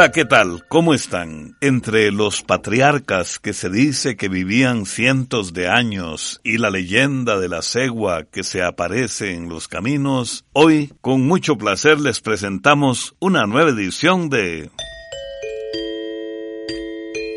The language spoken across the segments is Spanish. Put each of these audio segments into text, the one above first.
Hola, ¿qué tal? ¿Cómo están? Entre los patriarcas que se dice que vivían cientos de años y la leyenda de la cegua que se aparece en los caminos, hoy con mucho placer les presentamos una nueva edición de...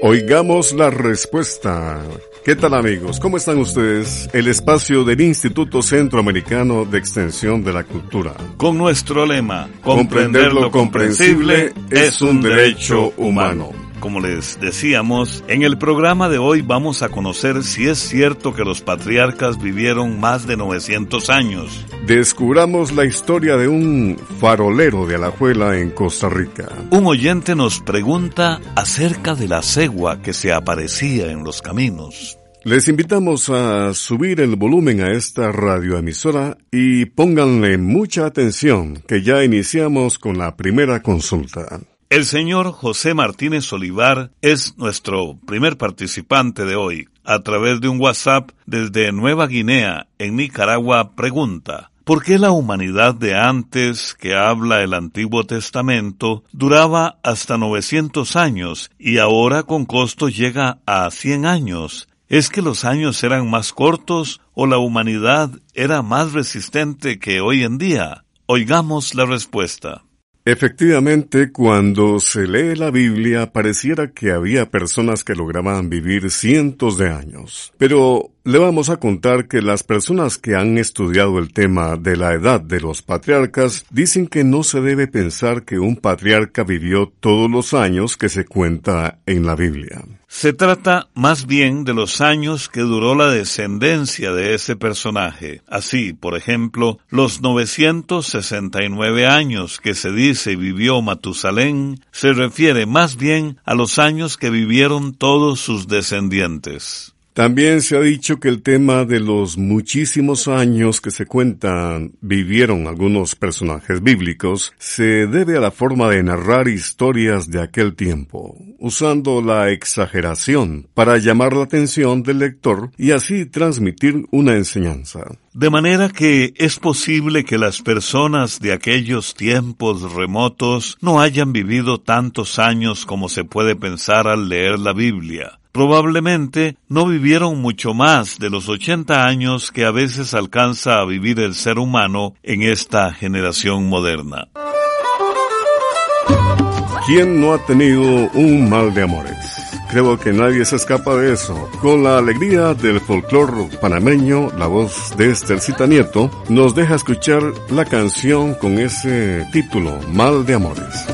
Oigamos la respuesta. ¿Qué tal amigos? ¿Cómo están ustedes? El espacio del Instituto Centroamericano de Extensión de la Cultura. Con nuestro lema, comprender lo comprensible es un derecho humano. Como les decíamos, en el programa de hoy vamos a conocer si es cierto que los patriarcas vivieron más de 900 años. Descubramos la historia de un farolero de Alajuela en Costa Rica. Un oyente nos pregunta acerca de la cegua que se aparecía en los caminos. Les invitamos a subir el volumen a esta radioemisora y pónganle mucha atención que ya iniciamos con la primera consulta. El señor José Martínez Olivar es nuestro primer participante de hoy. A través de un WhatsApp desde Nueva Guinea, en Nicaragua, pregunta, ¿por qué la humanidad de antes que habla el Antiguo Testamento duraba hasta 900 años y ahora con costo llega a 100 años? ¿Es que los años eran más cortos o la humanidad era más resistente que hoy en día? Oigamos la respuesta. Efectivamente, cuando se lee la Biblia pareciera que había personas que lograban vivir cientos de años. Pero le vamos a contar que las personas que han estudiado el tema de la edad de los patriarcas dicen que no se debe pensar que un patriarca vivió todos los años que se cuenta en la Biblia. Se trata más bien de los años que duró la descendencia de ese personaje. Así, por ejemplo, los 969 años que se dice vivió Matusalén se refiere más bien a los años que vivieron todos sus descendientes. También se ha dicho que el tema de los muchísimos años que se cuentan vivieron algunos personajes bíblicos se debe a la forma de narrar historias de aquel tiempo, usando la exageración para llamar la atención del lector y así transmitir una enseñanza. De manera que es posible que las personas de aquellos tiempos remotos no hayan vivido tantos años como se puede pensar al leer la Biblia probablemente no vivieron mucho más de los 80 años que a veces alcanza a vivir el ser humano en esta generación moderna. ¿Quién no ha tenido un mal de amores? Creo que nadie se escapa de eso. Con la alegría del folclore panameño, la voz de Esthercita Nieto nos deja escuchar la canción con ese título, Mal de Amores.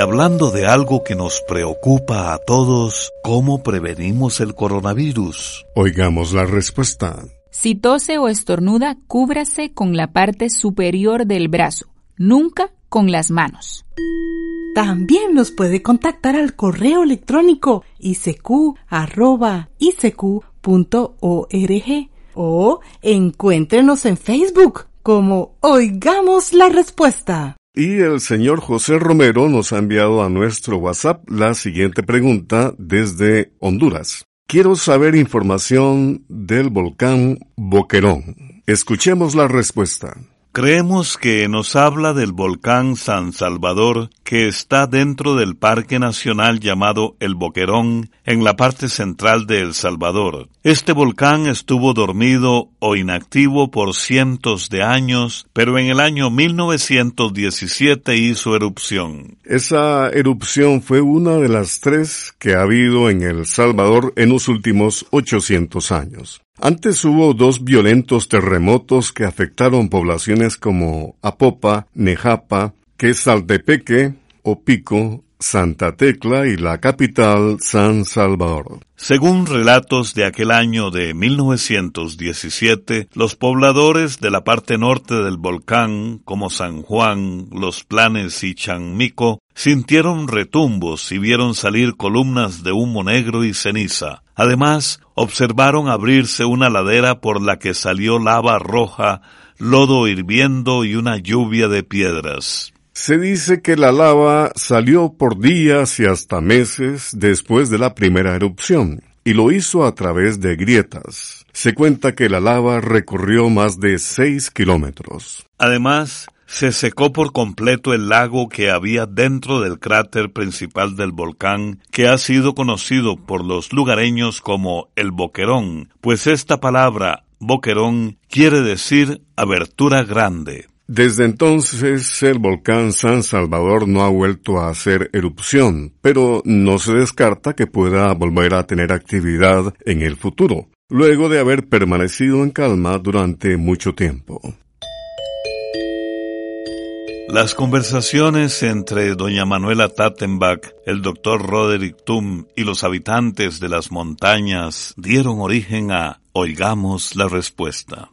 Hablando de algo que nos preocupa a todos, ¿cómo prevenimos el coronavirus? Oigamos la respuesta. Si tose o estornuda, cúbrase con la parte superior del brazo, nunca con las manos. También nos puede contactar al correo electrónico isq.org o encuéntrenos en Facebook como Oigamos la Respuesta. Y el señor José Romero nos ha enviado a nuestro WhatsApp la siguiente pregunta desde Honduras. Quiero saber información del volcán Boquerón. Escuchemos la respuesta. Creemos que nos habla del volcán San Salvador que está dentro del Parque Nacional llamado El Boquerón en la parte central de El Salvador. Este volcán estuvo dormido o inactivo por cientos de años, pero en el año 1917 hizo erupción. Esa erupción fue una de las tres que ha habido en El Salvador en los últimos 800 años. Antes hubo dos violentos terremotos que afectaron poblaciones como Apopa, Nejapa, Quesaltepeque, Opico, Santa Tecla y la capital, San Salvador. Según relatos de aquel año de 1917, los pobladores de la parte norte del volcán, como San Juan, Los Planes y Chanmico, sintieron retumbos y vieron salir columnas de humo negro y ceniza. Además, observaron abrirse una ladera por la que salió lava roja, lodo hirviendo y una lluvia de piedras. Se dice que la lava salió por días y hasta meses después de la primera erupción, y lo hizo a través de grietas. Se cuenta que la lava recorrió más de seis kilómetros. Además, se secó por completo el lago que había dentro del cráter principal del volcán, que ha sido conocido por los lugareños como el Boquerón, pues esta palabra Boquerón quiere decir abertura grande. Desde entonces el volcán San Salvador no ha vuelto a hacer erupción, pero no se descarta que pueda volver a tener actividad en el futuro, luego de haber permanecido en calma durante mucho tiempo. Las conversaciones entre doña Manuela Tattenbach, el doctor Roderick Tum y los habitantes de las montañas dieron origen a Oigamos la Respuesta.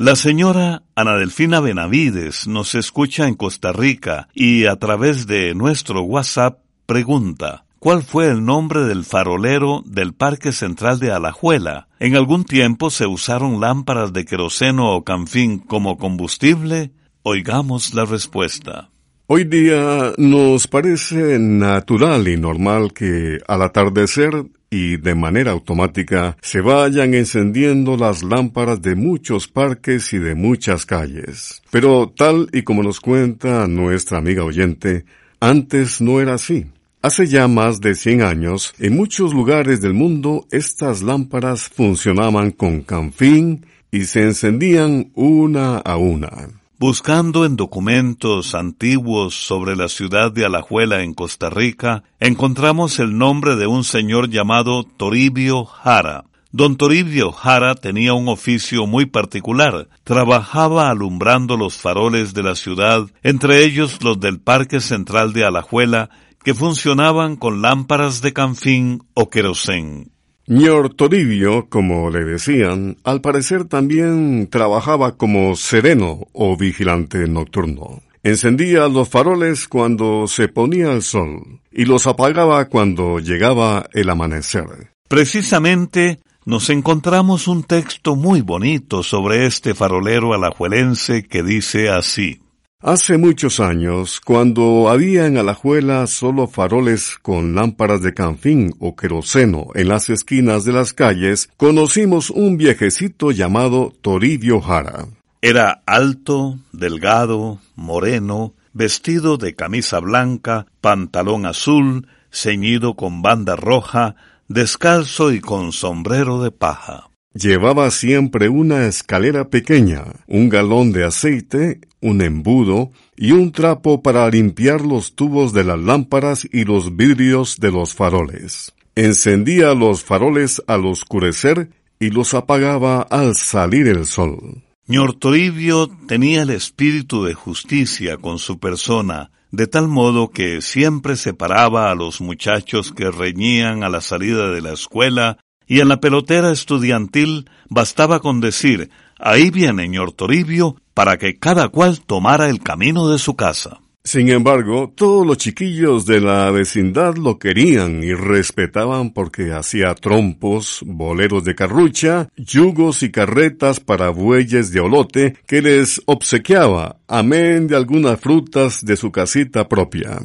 La señora Ana Delfina Benavides nos escucha en Costa Rica y a través de nuestro WhatsApp pregunta ¿Cuál fue el nombre del farolero del Parque Central de Alajuela? ¿En algún tiempo se usaron lámparas de queroseno o canfín como combustible? Oigamos la respuesta. Hoy día nos parece natural y normal que al atardecer y de manera automática se vayan encendiendo las lámparas de muchos parques y de muchas calles. Pero tal y como nos cuenta nuestra amiga oyente, antes no era así. Hace ya más de 100 años, en muchos lugares del mundo estas lámparas funcionaban con canfín y se encendían una a una. Buscando en documentos antiguos sobre la ciudad de Alajuela en Costa Rica, encontramos el nombre de un señor llamado Toribio Jara. Don Toribio Jara tenía un oficio muy particular. Trabajaba alumbrando los faroles de la ciudad, entre ellos los del Parque Central de Alajuela, que funcionaban con lámparas de canfín o querosén. Ñor Toribio, como le decían, al parecer también trabajaba como sereno o vigilante nocturno. Encendía los faroles cuando se ponía el sol y los apagaba cuando llegaba el amanecer. Precisamente nos encontramos un texto muy bonito sobre este farolero alajuelense que dice así. Hace muchos años, cuando había en Alajuela solo faroles con lámparas de canfín o queroseno en las esquinas de las calles, conocimos un viejecito llamado Toribio Jara. Era alto, delgado, moreno, vestido de camisa blanca, pantalón azul, ceñido con banda roja, descalzo y con sombrero de paja. Llevaba siempre una escalera pequeña, un galón de aceite, un embudo y un trapo para limpiar los tubos de las lámparas y los vidrios de los faroles. Encendía los faroles al oscurecer y los apagaba al salir el sol. Ñor Toribio tenía el espíritu de justicia con su persona, de tal modo que siempre separaba a los muchachos que reñían a la salida de la escuela, y en la pelotera estudiantil bastaba con decir ahí viene señor Toribio para que cada cual tomara el camino de su casa. Sin embargo, todos los chiquillos de la vecindad lo querían y respetaban porque hacía trompos, boleros de carrucha, yugos y carretas para bueyes de olote que les obsequiaba, amén de algunas frutas de su casita propia.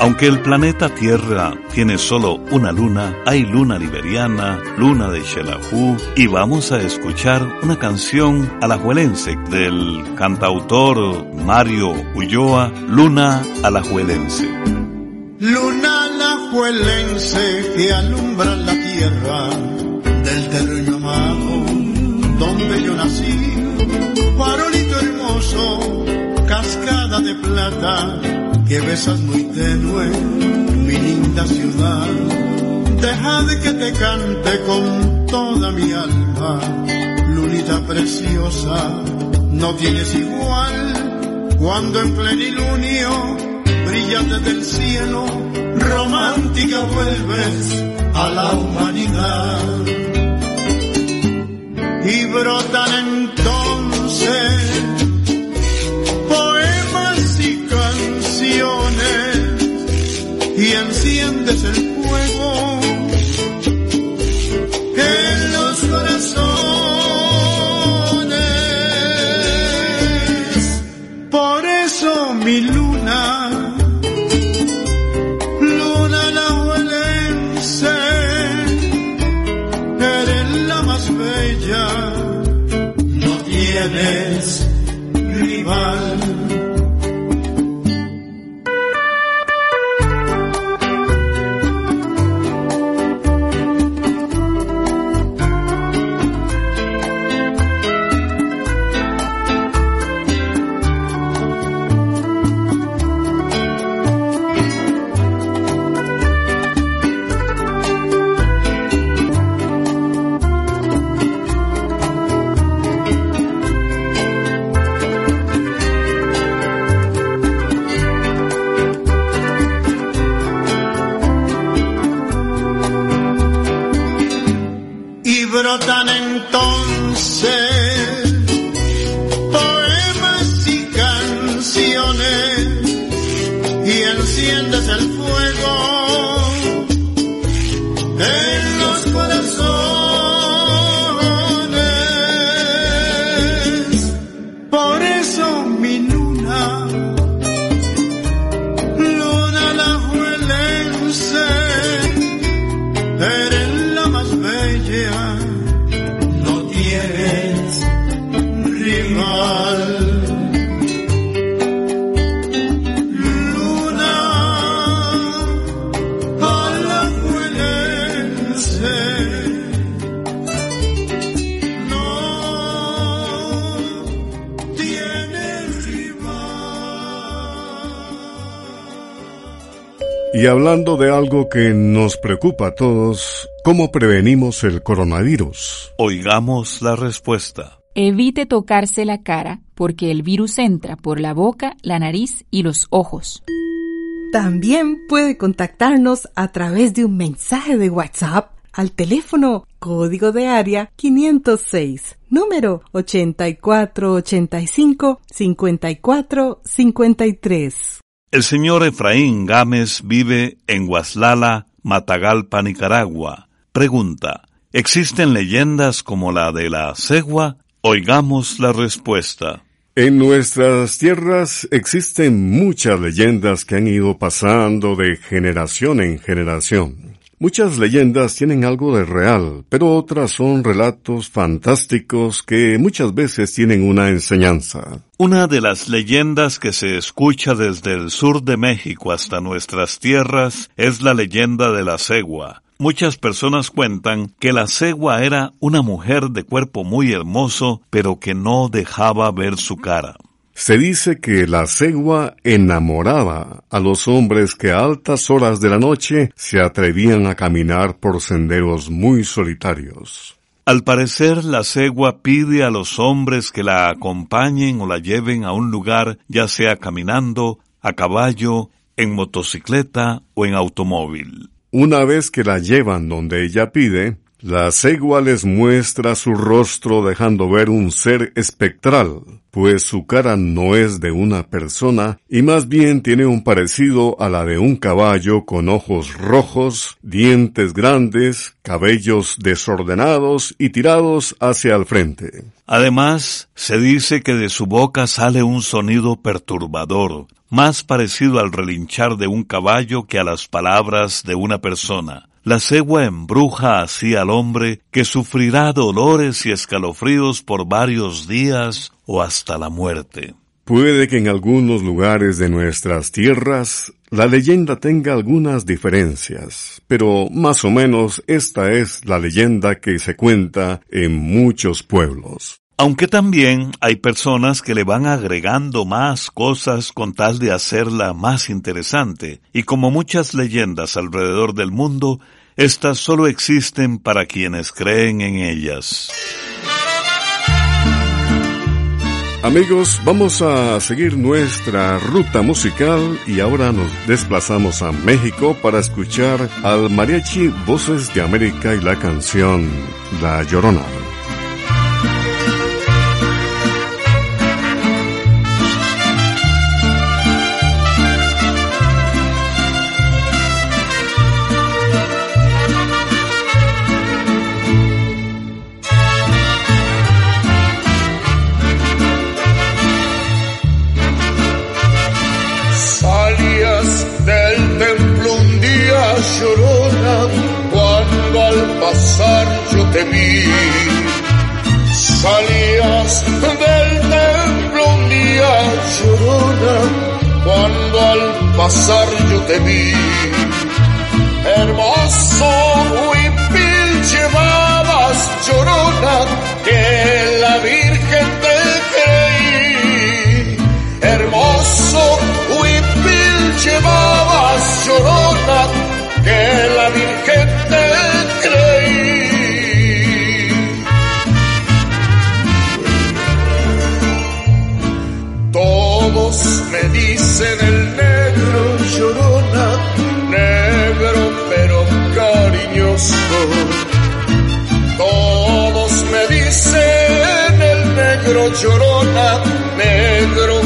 Aunque el planeta Tierra tiene solo una luna, hay luna liberiana, luna de Xelajú, y vamos a escuchar una canción alajuelense del cantautor Mario Ulloa, Luna alajuelense. Luna alajuelense que alumbra la tierra del terreno amado donde yo nací, farolito hermoso, cascada de plata que besas muy tenue mi linda ciudad. Deja de que te cante con toda mi alma, lunita preciosa, no tienes igual. Cuando en plenilunio brillas desde el cielo, romántica vuelves a la humanidad. Y brotan Y hablando de algo que nos preocupa a todos, ¿cómo prevenimos el coronavirus? Oigamos la respuesta. Evite tocarse la cara porque el virus entra por la boca, la nariz y los ojos. También puede contactarnos a través de un mensaje de WhatsApp al teléfono código de área 506, número 8485 5453. El señor Efraín Gámez vive en Huaslala, Matagalpa, Nicaragua. Pregunta, ¿existen leyendas como la de la cegua? Oigamos la respuesta. En nuestras tierras existen muchas leyendas que han ido pasando de generación en generación. Muchas leyendas tienen algo de real, pero otras son relatos fantásticos que muchas veces tienen una enseñanza. Una de las leyendas que se escucha desde el sur de México hasta nuestras tierras es la leyenda de la cegua. Muchas personas cuentan que la cegua era una mujer de cuerpo muy hermoso, pero que no dejaba ver su cara. Se dice que la cegua enamoraba a los hombres que a altas horas de la noche se atrevían a caminar por senderos muy solitarios. Al parecer, la cegua pide a los hombres que la acompañen o la lleven a un lugar, ya sea caminando, a caballo, en motocicleta o en automóvil. Una vez que la llevan donde ella pide, la cegua les muestra su rostro dejando ver un ser espectral, pues su cara no es de una persona y más bien tiene un parecido a la de un caballo con ojos rojos, dientes grandes, cabellos desordenados y tirados hacia el frente. Además, se dice que de su boca sale un sonido perturbador, más parecido al relinchar de un caballo que a las palabras de una persona. La cegua embruja así al hombre que sufrirá dolores y escalofríos por varios días o hasta la muerte. Puede que en algunos lugares de nuestras tierras la leyenda tenga algunas diferencias, pero más o menos esta es la leyenda que se cuenta en muchos pueblos. Aunque también hay personas que le van agregando más cosas con tal de hacerla más interesante, y como muchas leyendas alrededor del mundo, estas solo existen para quienes creen en ellas. Amigos, vamos a seguir nuestra ruta musical y ahora nos desplazamos a México para escuchar al mariachi Voces de América y la canción La Llorona. Salías del templo un día llorona, cuando al pasar yo te vi. Hermoso llorona, negro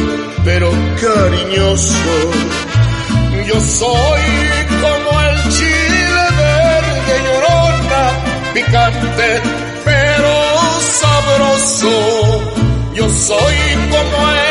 pero cariñoso. Yo soy como el chile verde llorona, picante pero sabroso. Yo soy como el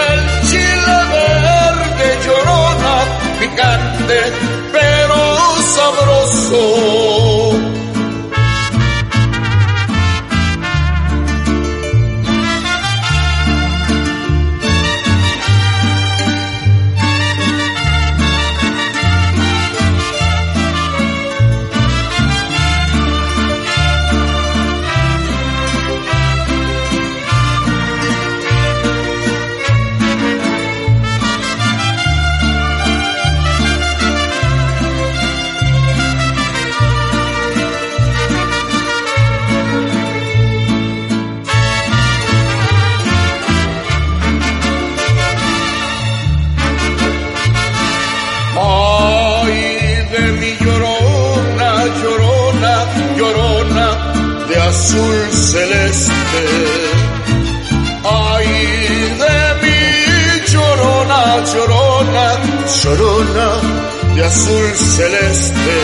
azul celeste.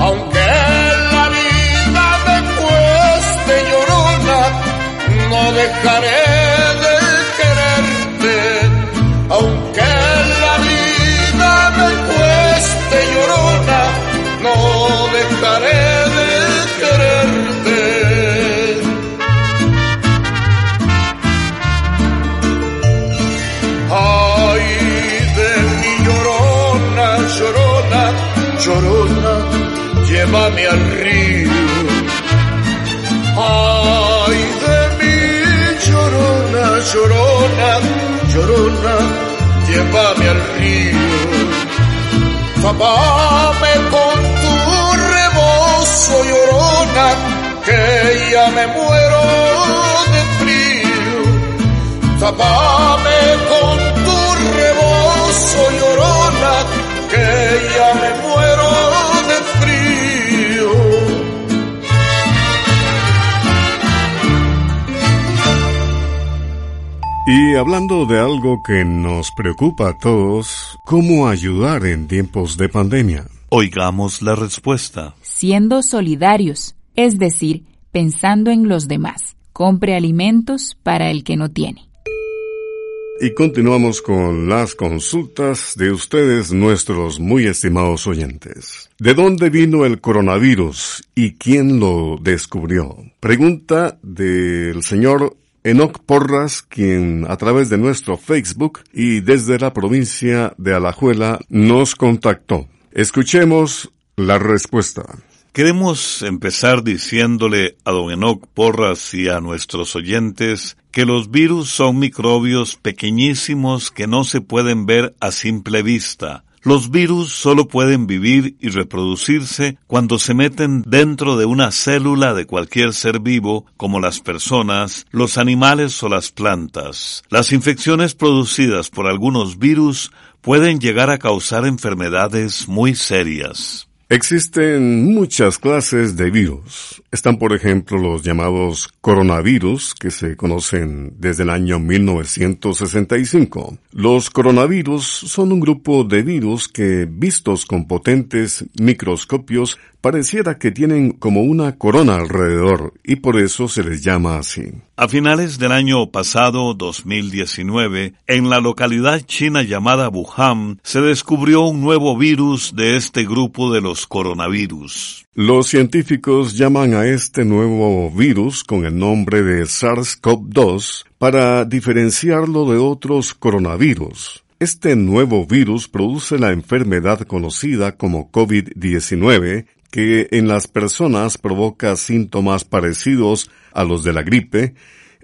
Aunque la vida me cueste llorona, no dejaré de quererte. Aunque la vida me cueste llorona, no dejaré al río. Ay de mí, llorona, llorona, llorona, llévame al río. Tapame con tu rebozo, llorona, que ya me muero de frío. Tapame con tu rebozo llorona, que ya me muero Y hablando de algo que nos preocupa a todos, ¿cómo ayudar en tiempos de pandemia? Oigamos la respuesta. Siendo solidarios, es decir, pensando en los demás. Compre alimentos para el que no tiene. Y continuamos con las consultas de ustedes, nuestros muy estimados oyentes. ¿De dónde vino el coronavirus y quién lo descubrió? Pregunta del señor Enoc Porras, quien a través de nuestro Facebook y desde la provincia de Alajuela nos contactó. Escuchemos la respuesta. Queremos empezar diciéndole a don Enoc Porras y a nuestros oyentes que los virus son microbios pequeñísimos que no se pueden ver a simple vista. Los virus solo pueden vivir y reproducirse cuando se meten dentro de una célula de cualquier ser vivo, como las personas, los animales o las plantas. Las infecciones producidas por algunos virus pueden llegar a causar enfermedades muy serias. Existen muchas clases de virus. Están, por ejemplo, los llamados coronavirus, que se conocen desde el año 1965. Los coronavirus son un grupo de virus que, vistos con potentes microscopios, pareciera que tienen como una corona alrededor y por eso se les llama así. A finales del año pasado, 2019, en la localidad china llamada Wuhan, se descubrió un nuevo virus de este grupo de los coronavirus. Los científicos llaman a este nuevo virus con el nombre de SARS-CoV-2 para diferenciarlo de otros coronavirus. Este nuevo virus produce la enfermedad conocida como COVID-19 que en las personas provoca síntomas parecidos a los de la gripe,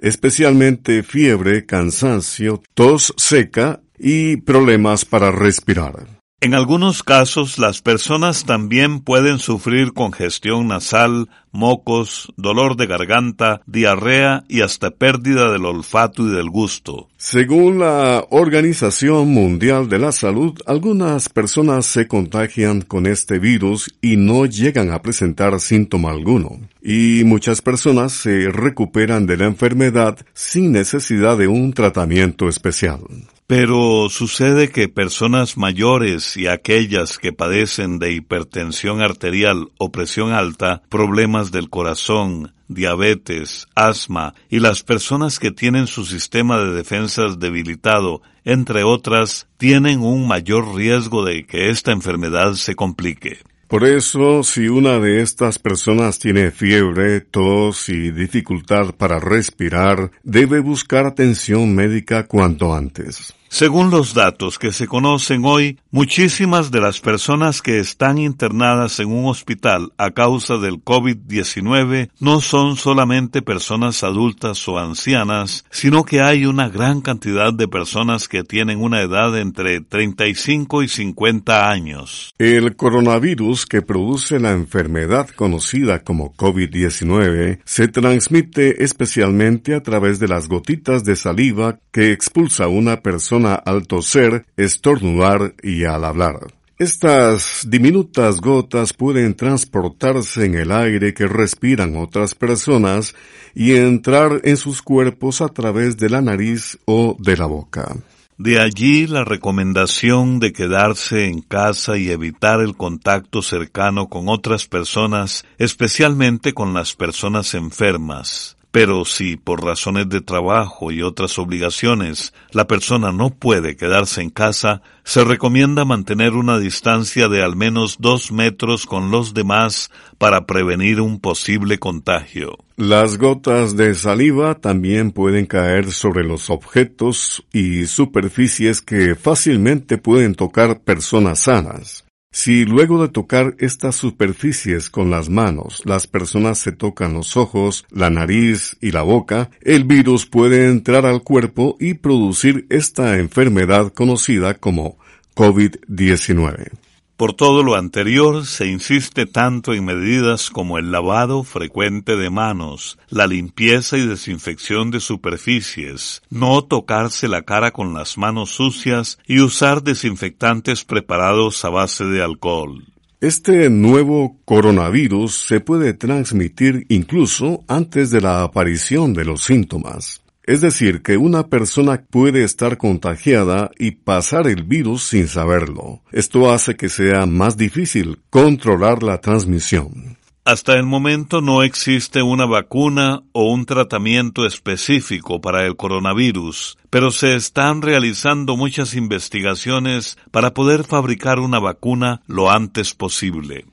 especialmente fiebre, cansancio, tos seca y problemas para respirar. En algunos casos, las personas también pueden sufrir congestión nasal, mocos, dolor de garganta, diarrea y hasta pérdida del olfato y del gusto. Según la Organización Mundial de la Salud, algunas personas se contagian con este virus y no llegan a presentar síntoma alguno. Y muchas personas se recuperan de la enfermedad sin necesidad de un tratamiento especial. Pero sucede que personas mayores y aquellas que padecen de hipertensión arterial o presión alta, problemas del corazón, diabetes, asma y las personas que tienen su sistema de defensas debilitado, entre otras, tienen un mayor riesgo de que esta enfermedad se complique. Por eso, si una de estas personas tiene fiebre, tos y dificultad para respirar, debe buscar atención médica cuanto antes. Según los datos que se conocen hoy, muchísimas de las personas que están internadas en un hospital a causa del COVID-19 no son solamente personas adultas o ancianas, sino que hay una gran cantidad de personas que tienen una edad entre 35 y 50 años. El coronavirus que produce la enfermedad conocida como COVID-19 se transmite especialmente a través de las gotitas de saliva que expulsa una persona al toser, estornudar y al hablar. Estas diminutas gotas pueden transportarse en el aire que respiran otras personas y entrar en sus cuerpos a través de la nariz o de la boca. De allí la recomendación de quedarse en casa y evitar el contacto cercano con otras personas, especialmente con las personas enfermas. Pero si por razones de trabajo y otras obligaciones la persona no puede quedarse en casa, se recomienda mantener una distancia de al menos dos metros con los demás para prevenir un posible contagio. Las gotas de saliva también pueden caer sobre los objetos y superficies que fácilmente pueden tocar personas sanas. Si luego de tocar estas superficies con las manos las personas se tocan los ojos, la nariz y la boca, el virus puede entrar al cuerpo y producir esta enfermedad conocida como COVID-19. Por todo lo anterior, se insiste tanto en medidas como el lavado frecuente de manos, la limpieza y desinfección de superficies, no tocarse la cara con las manos sucias y usar desinfectantes preparados a base de alcohol. Este nuevo coronavirus se puede transmitir incluso antes de la aparición de los síntomas. Es decir, que una persona puede estar contagiada y pasar el virus sin saberlo. Esto hace que sea más difícil controlar la transmisión. Hasta el momento no existe una vacuna o un tratamiento específico para el coronavirus, pero se están realizando muchas investigaciones para poder fabricar una vacuna lo antes posible.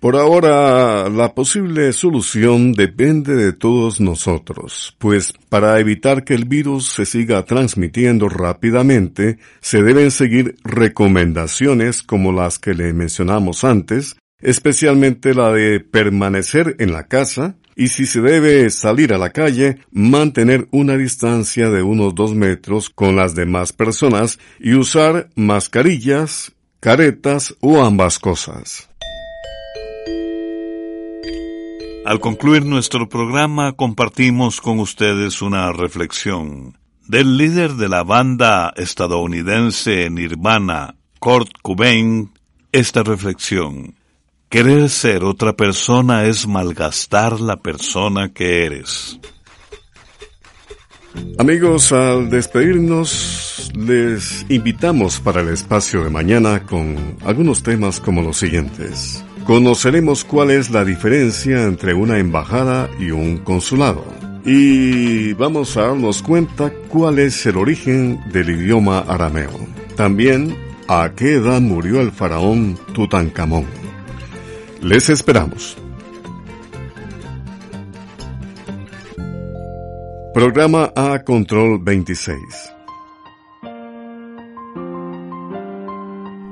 Por ahora, la posible solución depende de todos nosotros, pues para evitar que el virus se siga transmitiendo rápidamente, se deben seguir recomendaciones como las que le mencionamos antes, especialmente la de permanecer en la casa, y si se debe salir a la calle, mantener una distancia de unos dos metros con las demás personas y usar mascarillas, caretas o ambas cosas. Al concluir nuestro programa compartimos con ustedes una reflexión del líder de la banda estadounidense Nirvana, Kurt Cobain, esta reflexión. Querer ser otra persona es malgastar la persona que eres. Amigos, al despedirnos, les invitamos para el espacio de mañana con algunos temas como los siguientes. Conoceremos cuál es la diferencia entre una embajada y un consulado. Y vamos a darnos cuenta cuál es el origen del idioma arameo. También a qué edad murió el faraón Tutankamón. Les esperamos. Programa A Control 26.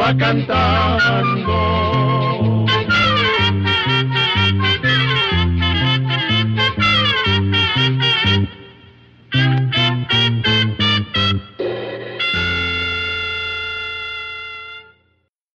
va cantando